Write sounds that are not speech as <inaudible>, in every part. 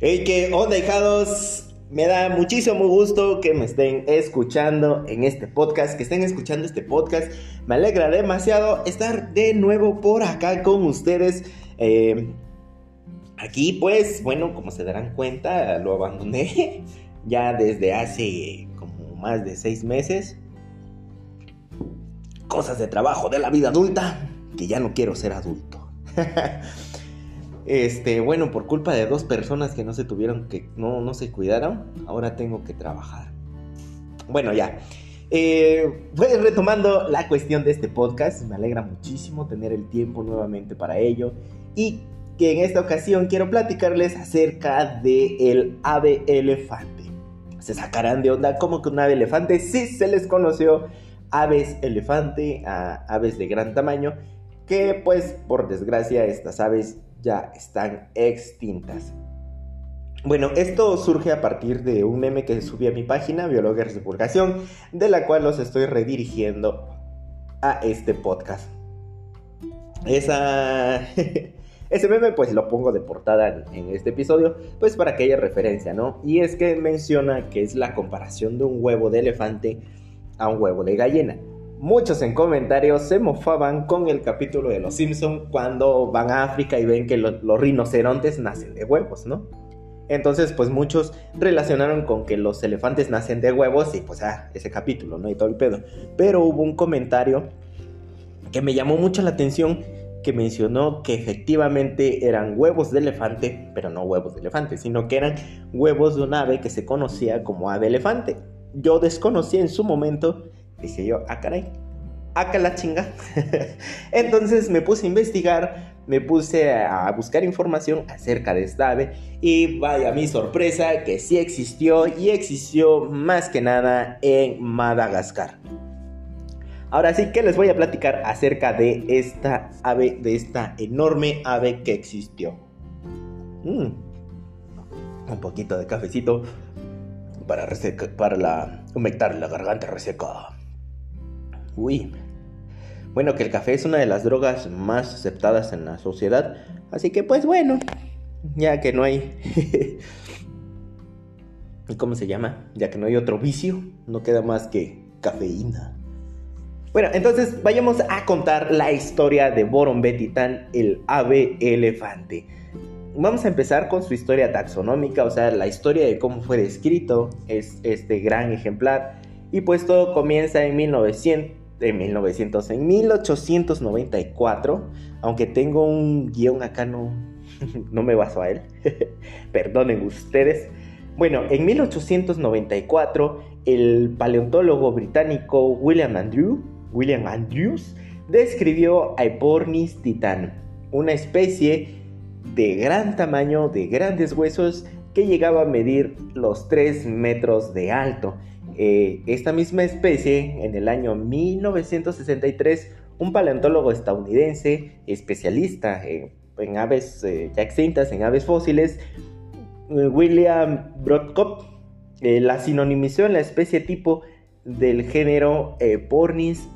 Hey, que onda, hijados. Me da muchísimo gusto que me estén escuchando en este podcast, que estén escuchando este podcast. Me alegra demasiado estar de nuevo por acá con ustedes. Eh, aquí, pues, bueno, como se darán cuenta, lo abandoné <laughs> ya desde hace como más de seis meses. Cosas de trabajo de la vida adulta, que ya no quiero ser adulto. <laughs> Este, bueno, por culpa de dos personas que no se tuvieron que, no, no se cuidaron, ahora tengo que trabajar. Bueno, ya. Eh, pues retomando la cuestión de este podcast, me alegra muchísimo tener el tiempo nuevamente para ello y que en esta ocasión quiero platicarles acerca de el ave elefante. Se sacarán de onda como que un ave elefante, sí se les conoció aves elefante aves de gran tamaño, que pues por desgracia estas aves ya están extintas. Bueno, esto surge a partir de un meme que subí a mi página, Biólogos Divulgación, de la cual los estoy redirigiendo a este podcast. Esa... <laughs> Ese meme pues lo pongo de portada en este episodio, pues para que haya referencia, ¿no? Y es que menciona que es la comparación de un huevo de elefante a un huevo de gallina. Muchos en comentarios se mofaban con el capítulo de Los Simpson cuando van a África y ven que los rinocerontes nacen de huevos, ¿no? Entonces, pues muchos relacionaron con que los elefantes nacen de huevos y pues ah, ese capítulo, ¿no? Y todo el pedo. Pero hubo un comentario que me llamó mucho la atención que mencionó que efectivamente eran huevos de elefante, pero no huevos de elefante, sino que eran huevos de un ave que se conocía como ave elefante. Yo desconocí en su momento Dije yo, ah, caray, acá la chinga. <laughs> Entonces me puse a investigar, me puse a buscar información acerca de esta ave y vaya mi sorpresa que sí existió y existió más que nada en Madagascar. Ahora sí que les voy a platicar acerca de esta ave, de esta enorme ave que existió. Mm. Un poquito de cafecito para, para la, humectar la garganta reseca. Uy. Bueno, que el café es una de las drogas más aceptadas en la sociedad. Así que pues bueno, ya que no hay... <laughs> ¿Cómo se llama? Ya que no hay otro vicio, no queda más que cafeína. Bueno, entonces vayamos a contar la historia de Boron Betitán, el ave elefante. Vamos a empezar con su historia taxonómica, o sea, la historia de cómo fue descrito es este gran ejemplar. Y pues todo comienza en 1900 en 1900, en 1894, aunque tengo un guion acá, no, <laughs> no me baso a él, <laughs> perdonen ustedes. Bueno, en 1894, el paleontólogo británico William, Andrew, William Andrews describió a Epornis titan, una especie de gran tamaño, de grandes huesos, que llegaba a medir los 3 metros de alto eh, esta misma especie, en el año 1963, un paleontólogo estadounidense especialista en aves eh, ya extintas, en aves fósiles, eh, William Brodkop, la sinonimizó en la especie tipo del género Pornis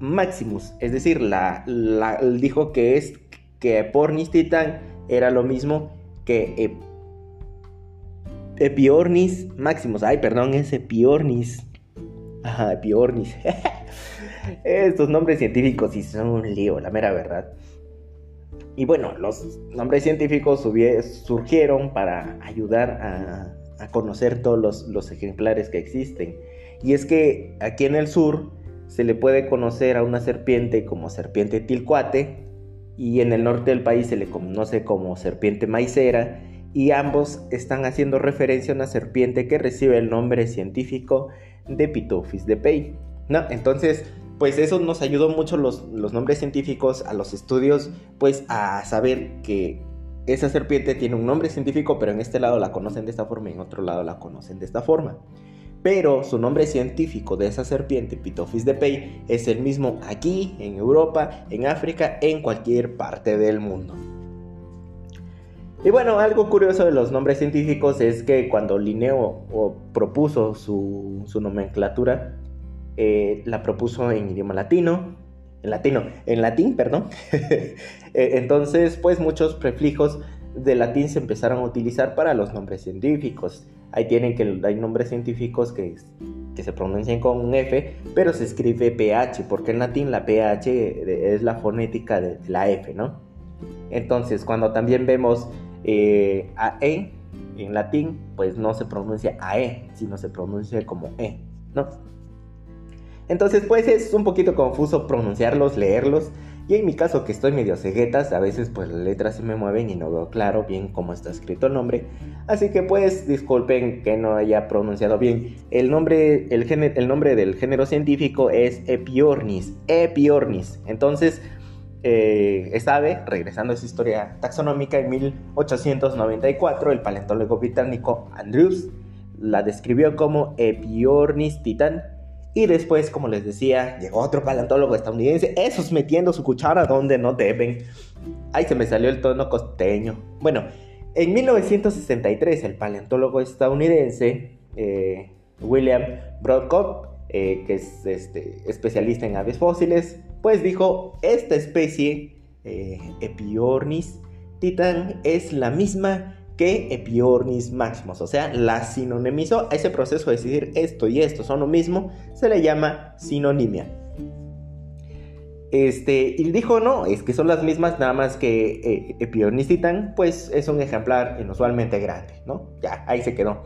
maximus, es decir, la, dijo que es que Pornis titan era lo mismo que Epiornis Maximus. Ay, perdón, es Epiornis. Ajá, Epiornis. <laughs> Estos nombres científicos sí son un lío, la mera verdad. Y bueno, los nombres científicos surgieron para ayudar a, conocer todos los, los, ejemplares que existen. Y es que aquí en el sur se le puede conocer a una serpiente como serpiente tilcuate y en el norte del país se le conoce como serpiente maicera y ambos están haciendo referencia a una serpiente que recibe el nombre científico de Pitophis de Pei. ¿no? Entonces, pues eso nos ayudó mucho los, los nombres científicos a los estudios, pues a saber que esa serpiente tiene un nombre científico, pero en este lado la conocen de esta forma y en otro lado la conocen de esta forma. Pero su nombre científico de esa serpiente, Pitophis de Pei, es el mismo aquí, en Europa, en África, en cualquier parte del mundo. Y bueno, algo curioso de los nombres científicos es que cuando Linneo propuso su, nomenclatura, eh, la propuso en idioma latino, en latino, en latín, perdón. <laughs> Eh, entonces, pues muchos prefijos del latín se empezaron a utilizar para los nombres científicos. Ahí tienen que hay nombres científicos que, que se pronuncian con un F, pero se escribe PH, porque en latín la PH es la fonética de la F, ¿no? Entonces, cuando también vemos eh, AE en latín, pues no se pronuncia AE, sino se pronuncia como E, ¿no? Entonces, pues es un poquito confuso pronunciarlos, leerlos. Y en mi caso, que estoy medio ceguetas, a veces pues las letras se me mueven y no veo claro bien cómo está escrito el nombre. Así que pues disculpen que no haya pronunciado bien. El nombre, el, el nombre del género científico es Epiornis. Epiornis. Entonces, eh, esta ave, regresando a esa historia taxonómica, en 1894 el paleontólogo británico Andrews la describió como Epiornis titan. Y después, como les decía, llegó otro paleontólogo estadounidense, esos metiendo su cuchara donde no deben. Ay, se me salió el tono costeño. Bueno, en 1963 el paleontólogo estadounidense eh, William Broadcott, eh, que es este, especialista en aves fósiles, pues dijo, esta especie, eh, Epiornis titan, es la misma que Epiornis maximus, o sea, la sinonimizó ese proceso de decir esto y esto son lo mismo, se le llama sinonimia. Este, y dijo, no, es que son las mismas, nada más que eh, Epiornis titan, pues es un ejemplar inusualmente grande, ¿no? Ya, ahí se quedó.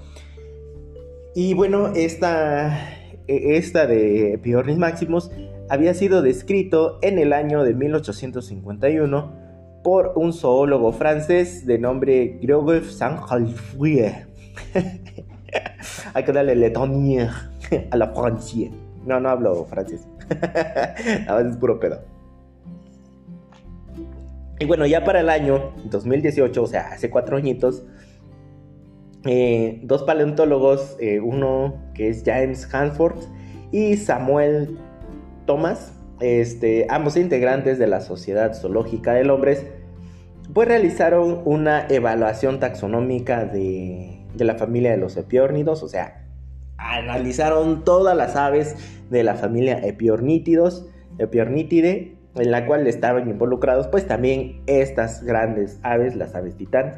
Y bueno, esta, e, esta de Epiornis maximus había sido descrito en el año de 1851 por un zoólogo francés de nombre Gregoire Saint-Alfouye. <laughs> Hay que darle letonnier a la Francia. No, no hablo francés. <laughs> A veces es puro pedo. Y bueno, ya para el año 2018, o sea, hace cuatro añitos, eh, dos paleontólogos, eh, uno que es James Hanford y Samuel Thomas, este, ambos integrantes de la Sociedad Zoológica del Hombre, pues realizaron una evaluación taxonómica de, la familia de los epiórnidos, o sea, analizaron todas las aves de la familia epiornítidos, epiornítide, en la cual estaban involucrados pues también estas grandes aves, las aves titán.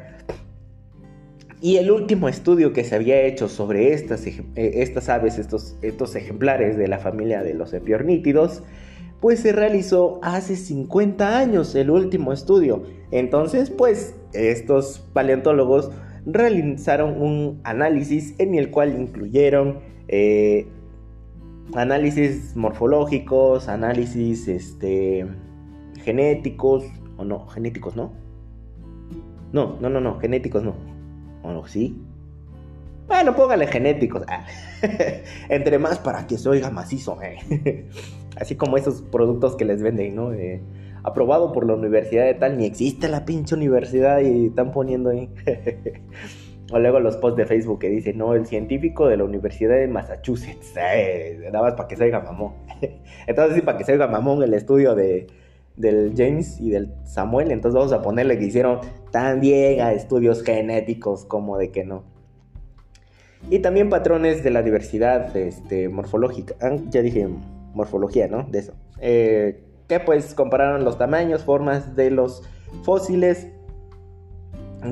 Y el último estudio que se había hecho sobre estas, eh, estas aves, estos, estos ejemplares de la familia de los epiornítidos, pues se realizó hace 50 años el último estudio. Entonces, pues estos paleontólogos realizaron un análisis en el cual incluyeron eh, análisis morfológicos, análisis este, genéticos, o no, genéticos no. No, no, no, no, genéticos no. ¿O sí? Bueno, póngale genéticos. Ah. <laughs> Entre más para que se oiga macizo. Eh. <laughs> Así como esos productos que les venden, ¿no? aprobado por la universidad de tal, ni existe la pinche universidad y están poniendo ahí. <laughs> o luego los posts de Facebook que dicen, no, el científico de la Universidad de Massachusetts. Eh, nada más para que se oiga mamón. entonces, sí, para que se oiga mamón el estudio de, del James y del Samuel. Entonces, vamos a ponerle que hicieron también a estudios genéticos, como de que no. Y también patrones de la diversidad este, morfológica. Ah, ya dije morfología, ¿no? De eso. Eh, que pues compararon los tamaños, formas de los fósiles.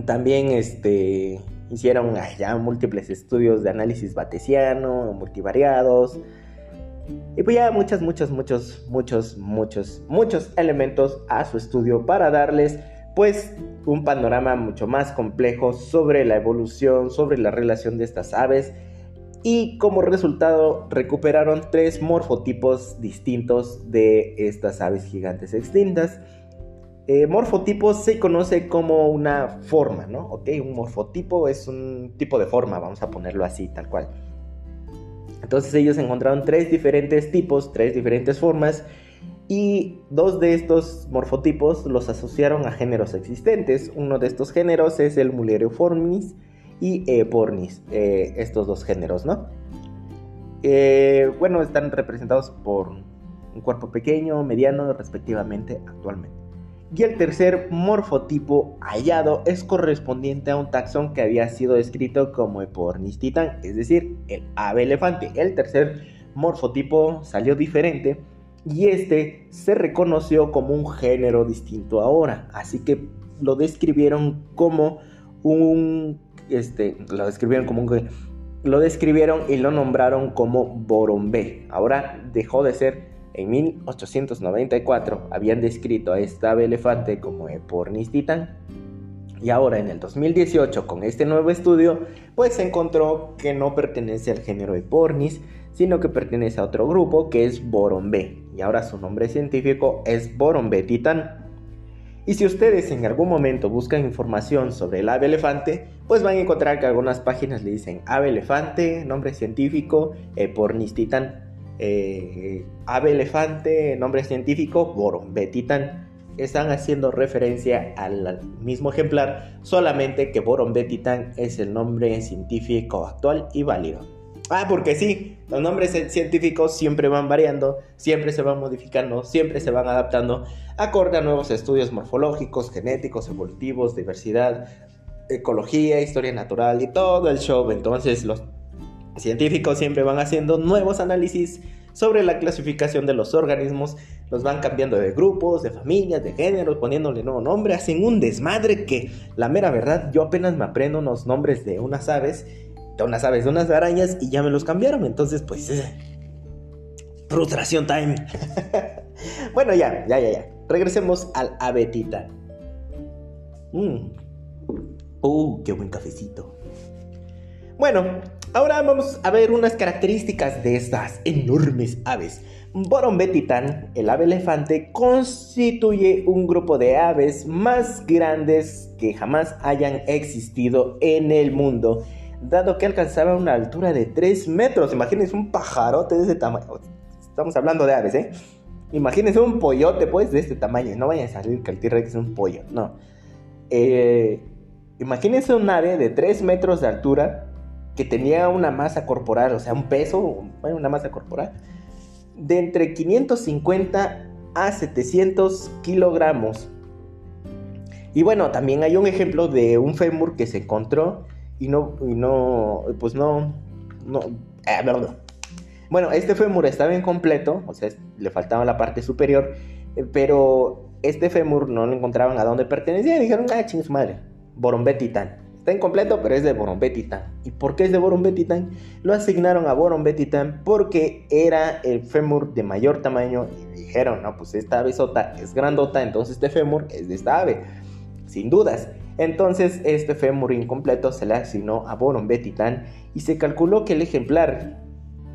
También este, hicieron ya múltiples estudios de análisis batesiano, multivariados. Y pues ya muchos, muchos, muchos, muchos, muchos, muchos elementos a su estudio para darles pues un panorama mucho más complejo sobre la evolución, sobre la relación de estas aves y como resultado recuperaron tres morfotipos distintos de estas aves gigantes extintas. Eh, morfotipo se conoce como una forma, ¿no? Ok, un morfotipo es un tipo de forma, vamos a ponerlo así, tal cual. Entonces ellos encontraron tres diferentes tipos, tres diferentes formas, y dos de estos morfotipos los asociaron a géneros existentes. Uno de estos géneros es el Mulieriformis y Pornis, eh, estos dos géneros, ¿no? Eh, bueno, están representados por un cuerpo pequeño, mediano, respectivamente, actualmente. Y el tercer morfotipo hallado es correspondiente a un taxón que había sido descrito como Epornis titan, es decir, el ave elefante. El tercer morfotipo salió diferente y este se reconoció como un género distinto ahora. Así que lo describieron como un, este, lo describieron como un, lo describieron y lo nombraron como Borombé. Ahora dejó de ser en 1894 habían descrito a esta ave elefante como Epornis titan y ahora en el 2018 con este nuevo estudio pues se encontró que no pertenece al género Epornis sino que pertenece a otro grupo que es Borombe y ahora su nombre científico es Borombe titan. Y si ustedes en algún momento buscan información sobre el ave elefante, pues van a encontrar que algunas páginas le dicen ave elefante, nombre científico, Epornis titan eh, ave elefante, nombre científico, Borombetitan, están haciendo referencia al mismo ejemplar, solamente que Borombetitan es el nombre científico actual y válido. Ah, porque sí, los nombres científicos siempre van variando, siempre se van modificando, siempre se van adaptando acorde a nuevos estudios morfológicos, genéticos, evolutivos, diversidad, ecología, historia natural y todo el show. Entonces los científicos siempre van haciendo nuevos análisis sobre la clasificación de los organismos, los van cambiando de grupos, de familias, de géneros, poniéndole nuevo nombre, hacen un desmadre que la mera verdad yo apenas me aprendo unos nombres de unas aves, de unas aves, de unas arañas y ya me los cambiaron, entonces pues frustración time. <laughs> bueno, ya, ya, ya, ya. Regresemos al abetita. Mmm. Uh, qué buen cafecito. Bueno, ahora vamos a ver unas características de estas enormes aves. Borombetitan, el ave elefante, constituye un grupo de aves más grandes que jamás hayan existido en el mundo, dado que alcanzaba una altura de 3 metros. Imagínense un pajarote de ese tamaño. Estamos hablando de aves, ¿eh? Imagínense un pollote, pues, de este tamaño. No vayan a salir que el T-Rex es un pollo, no. Eh, imagínense un ave de 3 metros de altura tenía una masa corporal, o sea, un peso, bueno, una masa corporal, de entre 550 a 700 kilogramos. Y bueno, también hay un ejemplo de un fémur que se encontró y no, y no, pues no, no, eh, bueno, este fémur estaba incompleto, o sea, le faltaba la parte superior, eh, pero este fémur no lo encontraban a dónde pertenecía y dijeron, ah, ching su madre, Borombetitán. Está incompleto, pero es de Borombetitan. ¿Y por qué es de Borombetitan? Lo asignaron a Borombetitan porque era el fémur de mayor tamaño y dijeron, no, pues esta ave sota es grandota, entonces este fémur es de esta ave, sin dudas. Entonces este fémur incompleto se le asignó a Borombetitan y se calculó que el ejemplar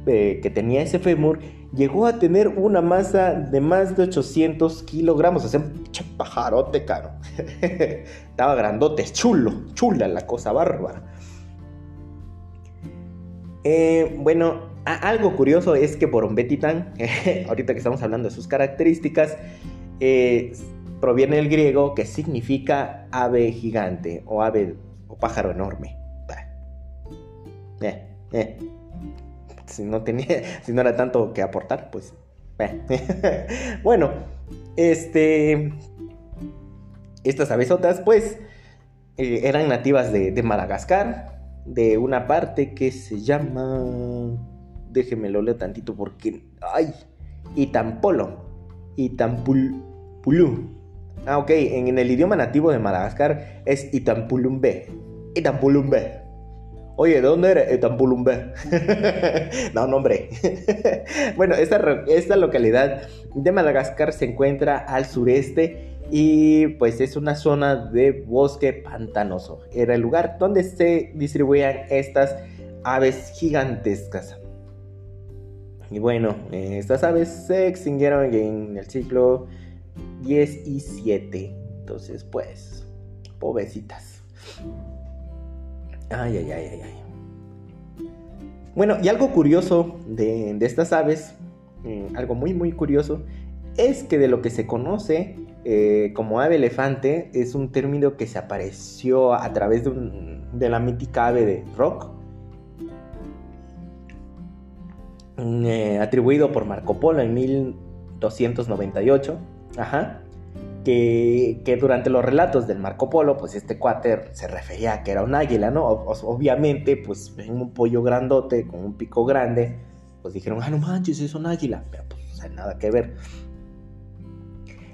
eh, que tenía ese fémur llegó a tener una masa de más de 800 kilogramos, o sea, un pajarote caro. <laughs> Estaba grandote, chulo, chula la cosa bárbara. Eh, bueno, algo curioso es que Borombetitan, <laughs> ahorita que estamos hablando de sus características, eh, proviene del griego que significa ave gigante o ave o pájaro enorme. Eh, eh si no tenía, <laughs> si no era tanto que aportar, pues. <laughs> bueno, este. Estas abesotas, pues, eh, eran nativas de, Madagascar, de una parte que se llama. Déjenme lo leo tantito porque. ¡Ay! Itampolo. Itampulú. Ah, ok, en, en, el idioma nativo de Madagascar es Itampulumbe. Itampulumbe. Oye, ¿de dónde eres? Etampulumbe. <laughs> no, no, hombre. <laughs> bueno, esta, esta localidad de Madagascar se encuentra al sureste y pues es una zona de bosque pantanoso. Era el lugar donde se distribuían estas aves gigantescas. Y bueno, estas aves se extinguieron en el siglo 10 y 7. Entonces, pues, pobrecitas. Ay, ay, ay, ay, ay. Bueno, y algo curioso de, estas aves, eh, algo muy, muy curioso, es que de lo que se conoce eh, como ave elefante es un término que se apareció a través de, la mítica ave de rock, eh, atribuido por Marco Polo en 1298. Ajá que, durante los relatos del Marco Polo, pues este cuáter se refería a que era un águila, ¿no? obviamente, pues ven un pollo grandote con un pico grande, pues dijeron, ah, no manches, es un águila, pues nada que ver.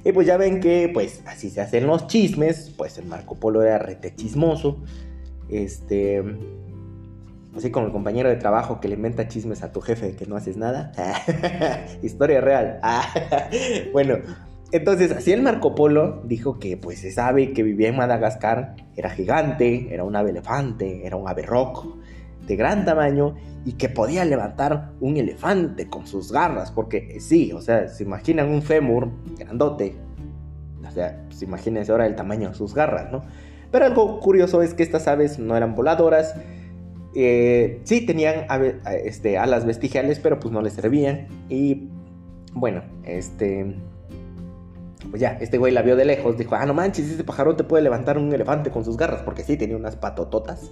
Y pues ya ven que, pues, así se hacen los chismes. Pues el Marco Polo era rete chismoso. Este. Así como el compañero de trabajo que le inventa chismes a tu jefe de que no haces nada. <laughs> Historia real. <laughs> bueno, entonces así el Marco Polo dijo que pues se sabe que vivía en Madagascar, era gigante, era un ave elefante, era un ave rock de gran tamaño y que podía levantar un elefante con sus garras, porque sí, o sea, se imaginan un fémur grandote, o sea, pues imagínense ahora el tamaño de sus garras, ¿no? Pero algo curioso es que estas aves no eran voladoras, eh, sí tenían este, alas vestigiales, pero pues no les servían. Y bueno, este. Pues ya, este güey la vio de lejos, dijo, ah, no manches, ese pajarón te puede levantar un elefante con sus garras, porque sí, tenía unas patototas.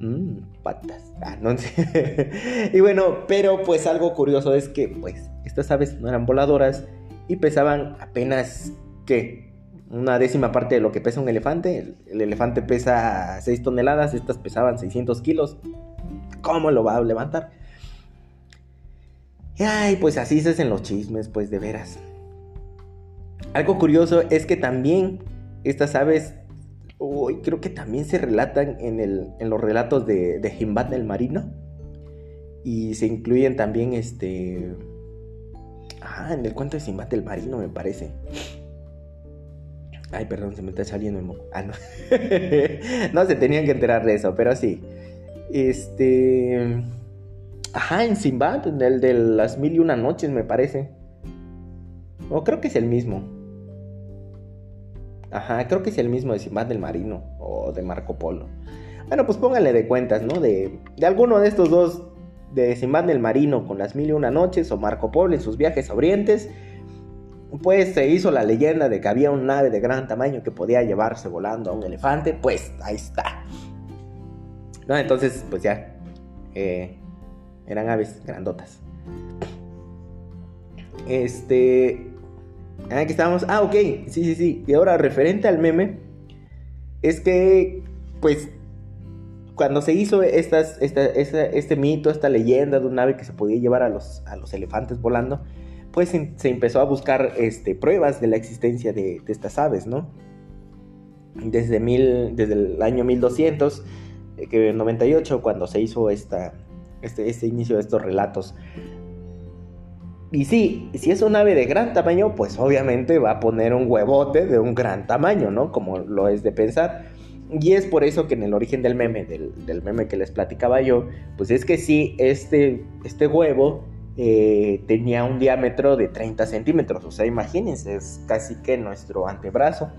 Mmm, patas. Ah, no <laughs> sé. y bueno, pero pues algo curioso es que, pues, estas aves no eran voladoras y pesaban apenas, ¿qué? una décima parte de lo que pesa un elefante. El, elefante pesa 6 toneladas, estas pesaban 600 kilos. ¿Cómo lo va a levantar? Ay, pues así se hacen los chismes, pues de veras. Algo curioso es que también estas aves, uy, creo que también se relatan en, el, en los relatos de, de el Marino. Y se incluyen también este... Ah, en el cuento de Simbat el Marino me parece. Ay, perdón, se me está saliendo el Ah, no. <laughs> no se tenían que enterar de eso, pero sí. Este. Ajá, en Simbad, en el de las mil y una noches, me parece. O creo que es el mismo. Ajá, creo que es el mismo de Simbad del Marino o de Marco Polo. Bueno, pues pónganle de cuentas, ¿no? De, de alguno de estos dos, de Simbad del Marino con las mil y una noches o Marco Polo en sus viajes a Orientes pues se hizo la leyenda de que había un ave de gran tamaño que podía llevarse volando a un elefante, pues ahí está. ¿No? Entonces, pues ya, eh, eran aves grandotas. Este... Aquí estábamos. Ah, ok. Sí, sí, sí. Y ahora, referente al meme, es que, pues, cuando se hizo estas, este mito, esta leyenda de un ave que se podía llevar a los, a los elefantes volando, pues se empezó a buscar este, pruebas de la existencia de, estas aves, ¿no? Desde, mil, desde el año 1200, eh, que 98, cuando se hizo esta, este, este inicio de estos relatos. Y sí, si es un ave de gran tamaño, pues obviamente va a poner un huevote de un gran tamaño, ¿no? Como lo es de pensar. Y es por eso que en el origen del meme, del, meme que les platicaba yo, pues es que sí, este, este huevo eh, tenía un diámetro de 30 centímetros. O sea, imagínense, es casi que nuestro antebrazo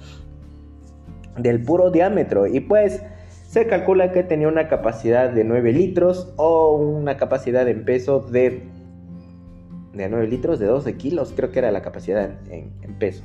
del puro diámetro. Y pues se calcula que tenía una capacidad de 9 litros o una capacidad en peso de, de 9 litros, de 12 kilos, creo que era la capacidad en peso.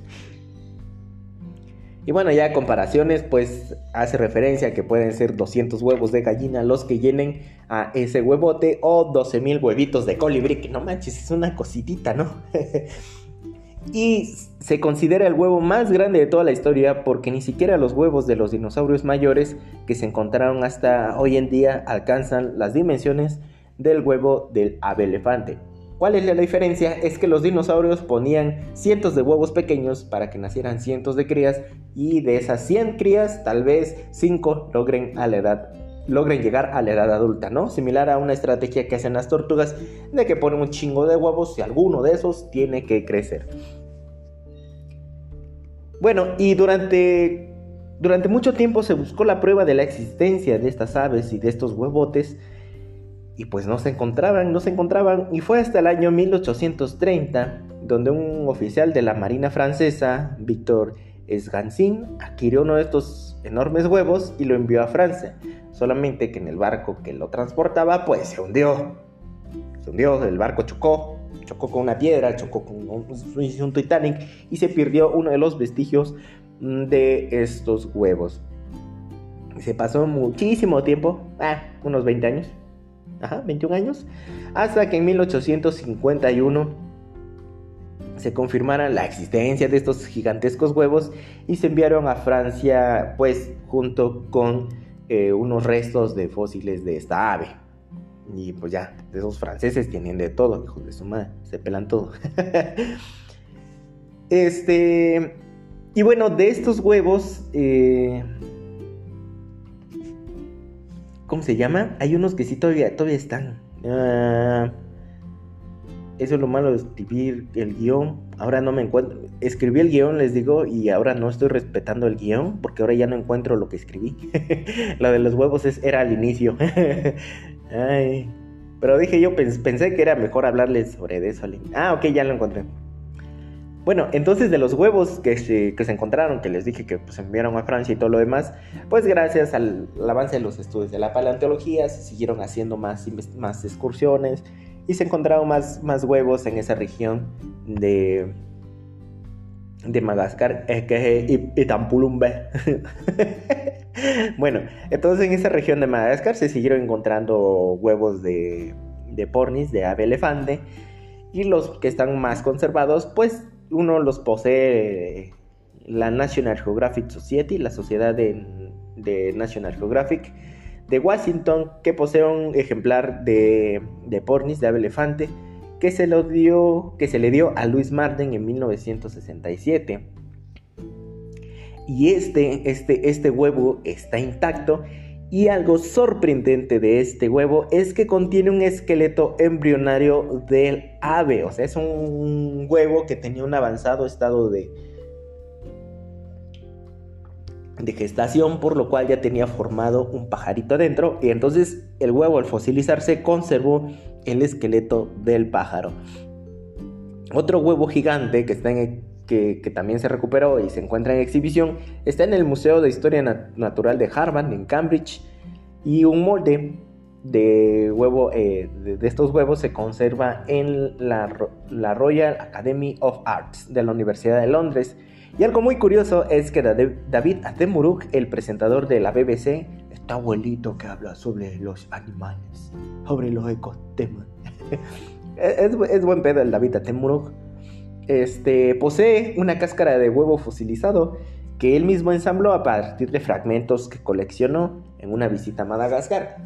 Y bueno, ya comparaciones, pues hace referencia a que pueden ser 200 huevos de gallina los que llenen a ese huevote o 12.000 huevitos de colibrí, que no manches, es una cositita, ¿no? <laughs> y se considera el huevo más grande de toda la historia porque ni siquiera los huevos de los dinosaurios mayores que se encontraron hasta hoy en día alcanzan las dimensiones del huevo del ave elefante. ¿Cuál es la diferencia? Es que los dinosaurios ponían cientos de huevos pequeños para que nacieran cientos de crías y de esas 100 crías tal vez 5 logren a la edad logren llegar a la edad adulta, ¿no? Similar a una estrategia que hacen las tortugas de que ponen un chingo de huevos y alguno de esos tiene que crecer. Bueno, y durante durante mucho tiempo se buscó la prueba de la existencia de estas aves y de estos huevotes y pues no se encontraban, no se encontraban. Y fue hasta el año 1830 donde un oficial de la Marina francesa, Victor Esgancin, adquirió uno de estos enormes huevos y lo envió a Francia, solamente que en el barco que lo transportaba pues se hundió, se hundió, el barco chocó, chocó con una piedra, chocó con un, un Titanic y se perdió uno de los vestigios mm, de estos huevos. Se pasó muchísimo tiempo, ah, unos 20 años, Ajá, 21 años. Hasta que en 1851 se confirmara la existencia de estos gigantescos huevos y se enviaron a Francia, pues, junto con eh, unos restos de fósiles de esta ave. Y pues ya, esos franceses tienen de todo, hijos de su madre, se pelan todo. <laughs> este. Y bueno, de estos huevos, eh, ¿cómo se llama? Hay unos que sí todavía, todavía están. Ah, eso es lo malo de escribir el guion. Ahora no me encuentro. Escribí el guion, les digo, y ahora no estoy respetando el guion porque ahora ya no encuentro lo que escribí. <laughs> lo de los huevos es, era al inicio. <laughs> Pero dije yo, pensé que era mejor hablarles sobre eso. Ah, ok, ya lo encontré. Bueno, entonces de los huevos que se, que se encontraron, que les dije que pues, enviaron a Francia y todo lo demás, pues gracias al, avance de los estudios de la paleontología se siguieron haciendo más, más excursiones y se encontraron más, más huevos en esa región de, de Madagascar, es que <laughs> bueno, entonces en esa región de Madagascar se siguieron encontrando huevos de, de pornis, de ave elefante, y los que están más conservados, pues uno los posee la National Geographic Society, la sociedad de, National Geographic, de Washington que posee un ejemplar de, de pornis de ave elefante que se, lo dio, que se le dio a Louis Martin en 1967. Y este, este, este huevo está intacto y algo sorprendente de este huevo es que contiene un esqueleto embrionario del ave. O sea, es un huevo que tenía un avanzado estado de, de gestación, por lo cual ya tenía formado un pajarito adentro. Y entonces el huevo al fosilizarse conservó el esqueleto del pájaro. Otro huevo gigante que, está en, que, también se recuperó y se encuentra en exhibición está en el Museo de Historia Natural de Harvard, en Cambridge. Y un molde de huevo eh, de, estos huevos se conserva en la, la Royal Academy of Arts de la Universidad de Londres y algo muy curioso es que David Attenborough, el presentador de la BBC, está abuelito que habla sobre los animales, sobre los ecosistemas. <laughs> es, buen pedo el David Attenborough. Este, posee una cáscara de huevo fosilizado que él mismo ensambló a partir de fragmentos que coleccionó en una visita a Madagascar.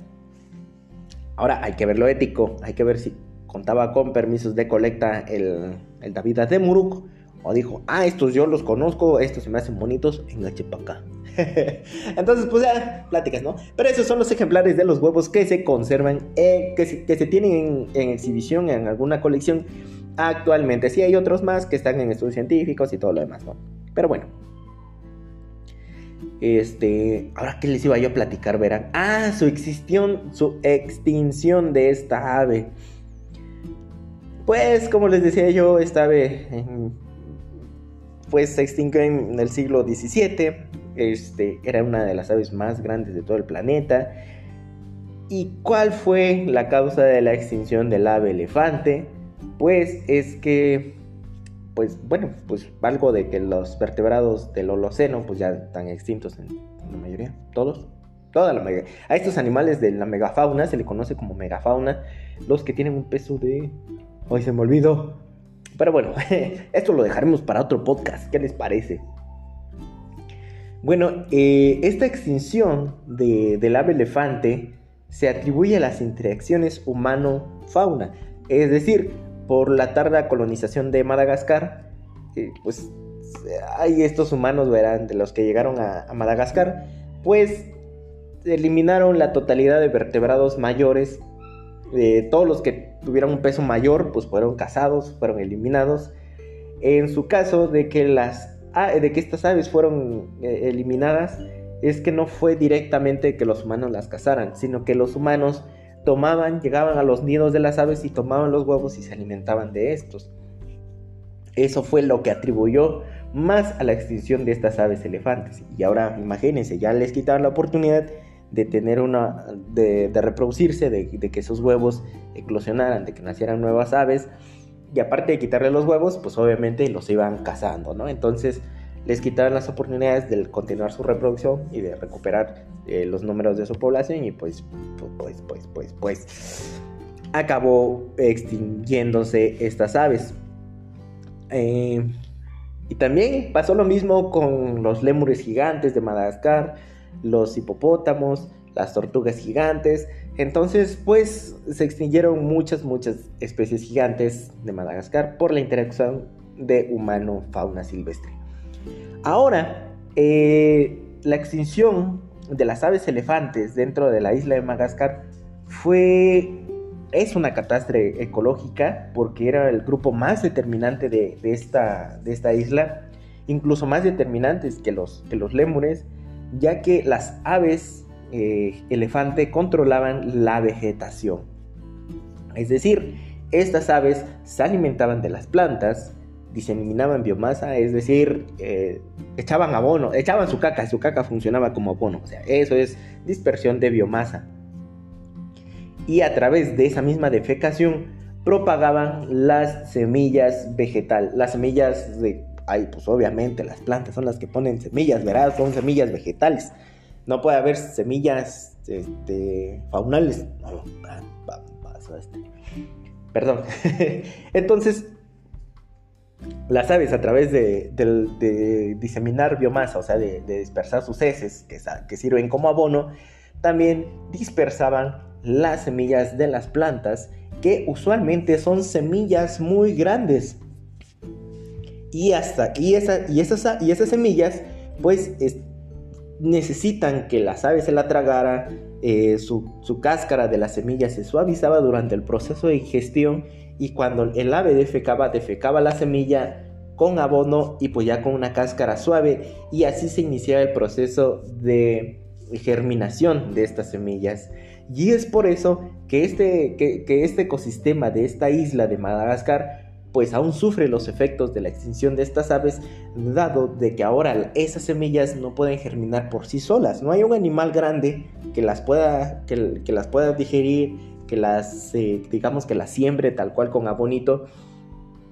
Ahora hay que ver lo ético, hay que ver si contaba con permisos de colecta el, el David Attenborough o dijo, ah, estos yo los conozco, estos se me hacen bonitos, enganche para acá. <laughs> Entonces, pues ya, pláticas, ¿no? Pero esos son los ejemplares de los huevos que se conservan, eh, que, se, tienen en, exhibición en alguna colección actualmente. Sí, hay otros más que están en estudios científicos y todo lo demás, ¿no? Pero bueno. Este, ahora que les iba yo a platicar, verán. Ah, su extinción, su extinción de esta ave. Pues, como les decía yo, esta ave pues se extinguió en el siglo XVII, este, era una de las aves más grandes de todo el planeta. ¿Y cuál fue la causa de la extinción del ave elefante? Pues es que, pues bueno, pues algo de que los vertebrados del Holoceno pues ya están extintos en, la mayoría, todos, toda la. A estos animales de la megafauna se le conoce como megafauna, los que tienen un peso de... Hoy se me olvidó. Pero bueno, <laughs> esto lo dejaremos para otro podcast. ¿Qué les parece? Bueno, eh, esta extinción del ave elefante se atribuye a las interacciones humano-fauna. Es decir, por la tarda colonización de Madagascar, eh, pues hay estos humanos, verán, de los que llegaron a Madagascar, pues eliminaron la totalidad de vertebrados mayores todos los que tuvieron un peso mayor, pues fueron cazados, fueron eliminados. En su caso de que, las, de que estas aves fueron eh, eliminadas, es que no fue directamente que los humanos las cazaran, sino que los humanos tomaban, llegaban a los nidos de las aves y tomaban los huevos y se alimentaban de estos. Eso fue lo que atribuyó más a la extinción de estas aves elefantes. Y ahora imagínense, ya les quitaron la oportunidad de tener una, de, reproducirse, de, que esos huevos eclosionaran, de que nacieran nuevas aves. Y aparte de quitarle los huevos, pues obviamente los iban cazando, ¿no? Entonces les quitaron las oportunidades de continuar su reproducción y de recuperar eh, los números de su población y pues, pues, pues, pues, pues, acabó extinguiéndose estas aves. Eh, y también pasó lo mismo con los lémures gigantes de Madagascar, los hipopótamos, las tortugas gigantes. Entonces, pues se extinguieron muchas, muchas especies gigantes de Madagascar por la interacción de humano-fauna silvestre. Ahora, eh, la extinción de las aves elefantes dentro de la isla de Madagascar fue es una catástrofe ecológica porque era el grupo más determinante de, esta, de esta isla, incluso más determinantes que los, que los lémures, ya que las aves eh, elefante controlaban la vegetación. Es decir, estas aves se alimentaban de las plantas, diseminaban biomasa, es decir, eh, echaban abono, echaban su caca, su caca funcionaba como abono, o sea, eso es dispersión de biomasa. Y a través de esa misma defecación propagaban las semillas vegetal, las semillas de, ay, pues obviamente las plantas son las que ponen semillas, verás, son semillas vegetales. No puede haber semillas este, faunales. Este. Perdón. Entonces, las aves a través de, diseminar biomasa, o sea, de, dispersar sus heces que, sirven como abono, también dispersaban las semillas de las plantas, que usualmente son semillas muy grandes. Y, hasta, y, esa, y, esas, y esas semillas, pues, necesitan que las aves se la tragaran, eh, su, su cáscara de las semillas se suavizaba durante el proceso de ingestión y cuando el ave defecaba, defecaba la semilla con abono y pues ya con una cáscara suave y así se iniciaba el proceso de germinación de estas semillas. Y es por eso que este, que, este ecosistema de esta isla de Madagascar pues aún sufre los efectos de la extinción de estas aves, dado de que ahora esas semillas no pueden germinar por sí solas. No hay un animal grande que las pueda, que, que las pueda digerir que las, eh, digamos que las siembre tal cual con abonito.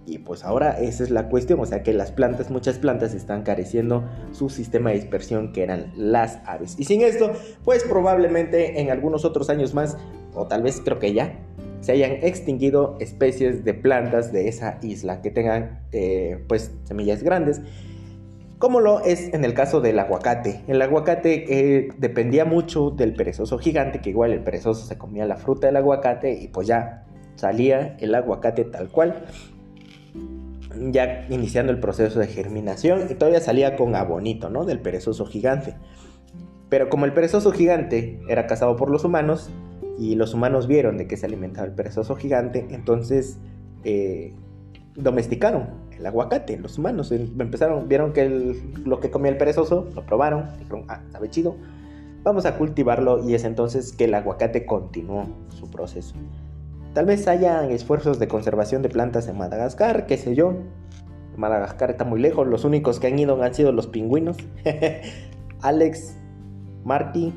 Y pues ahora esa es la cuestión, o sea que las plantas, muchas plantas están careciendo su sistema de dispersión que eran las aves. Y sin esto, pues probablemente en algunos otros años más, o tal vez creo que ya, se hayan extinguido especies de plantas de esa isla que tengan eh, pues semillas grandes como lo es en el caso del aguacate. El aguacate eh, dependía mucho del perezoso gigante, que igual el perezoso se comía la fruta del aguacate y pues ya salía el aguacate tal cual, ya iniciando el proceso de germinación y todavía salía con abonito, ¿no? Del perezoso gigante. Pero como el perezoso gigante era cazado por los humanos y los humanos vieron de que se alimentaba el perezoso gigante, entonces eh, domesticaron el aguacate. Los humanos empezaron, vieron que lo que comía el perezoso, lo probaron, dijeron, ah, sabe chido, vamos a cultivarlo y es entonces que el aguacate continuó su proceso. Tal vez hayan esfuerzos de conservación de plantas en Madagascar, qué sé yo. Madagascar está muy lejos, los únicos que han ido han sido los pingüinos. <laughs> Alex, Marty,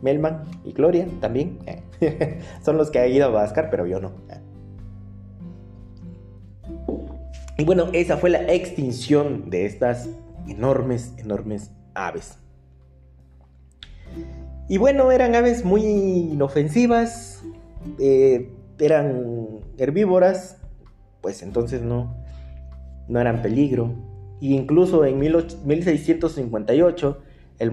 Melman y Gloria también. <laughs> Son los que han ido a Madagascar, pero yo no. Y bueno, esa fue la extinción de estas enormes, enormes aves. Y bueno, eran aves muy inofensivas, eh, eran herbívoras, pues entonces no, no eran peligro. Y incluso en 1658, el,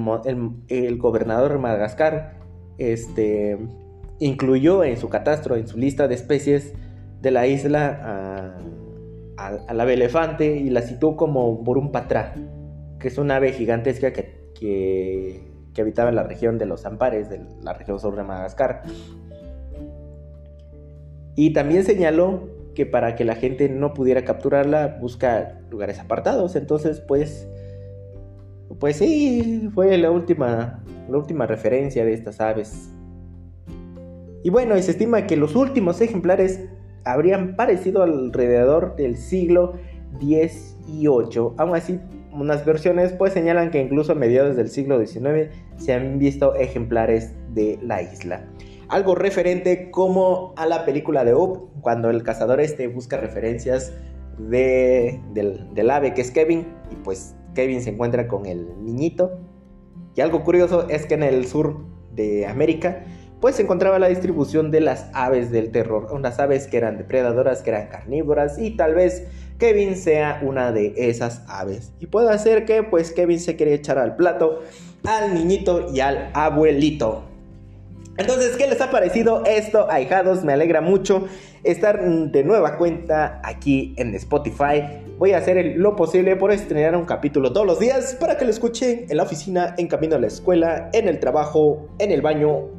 el, gobernador de Madagascar este, incluyó en su catastro, en su lista de especies de la isla, al, ave elefante y la situó como un patrá, que es una ave gigantesca que, que, habitaba en la región de los Ampares, de la región sur de Madagascar. Y también señaló que para que la gente no pudiera capturarla, busca lugares apartados. Entonces, pues, pues sí, fue la última, la última referencia de estas aves. Y bueno, y se estima que los últimos ejemplares habrían parecido alrededor del siglo XVIII. Aún así, unas versiones pues señalan que incluso a mediados del siglo XIX se han visto ejemplares de la isla. Algo referente como a la película de Up, cuando el cazador este busca referencias de, del, del ave que es Kevin, y pues Kevin se encuentra con el niñito. Y algo curioso es que en el sur de América pues se encontraba la distribución de las aves del terror, unas aves que eran depredadoras, que eran carnívoras y tal vez Kevin sea una de esas aves. Y puede ser que pues Kevin se quiere echar al plato al niñito y al abuelito. Entonces, ¿qué les ha parecido esto, ahijados? Me alegra mucho estar de nueva cuenta aquí en Spotify. Voy a hacer lo posible por estrenar un capítulo todos los días para que lo escuchen en la oficina, en camino a la escuela, en el trabajo, en el baño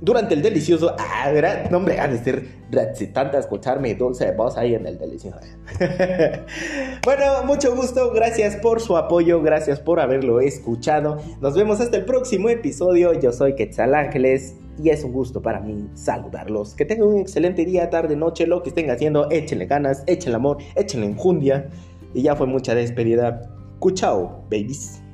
durante el delicioso. Ah, no, hombre, han de ser recitante escuchar mi dulce voz ahí en el delicioso. <laughs> bueno, mucho gusto. Gracias por su apoyo. Gracias por haberlo escuchado. Nos vemos hasta el próximo episodio. Yo soy Quetzal Ángeles. Y es un gusto para mí saludarlos. Que tengan un excelente día, tarde, noche, lo que estén haciendo. Échenle ganas, échenle amor, échenle enjundia. Y ya fue mucha despedida. Cuchao, babies.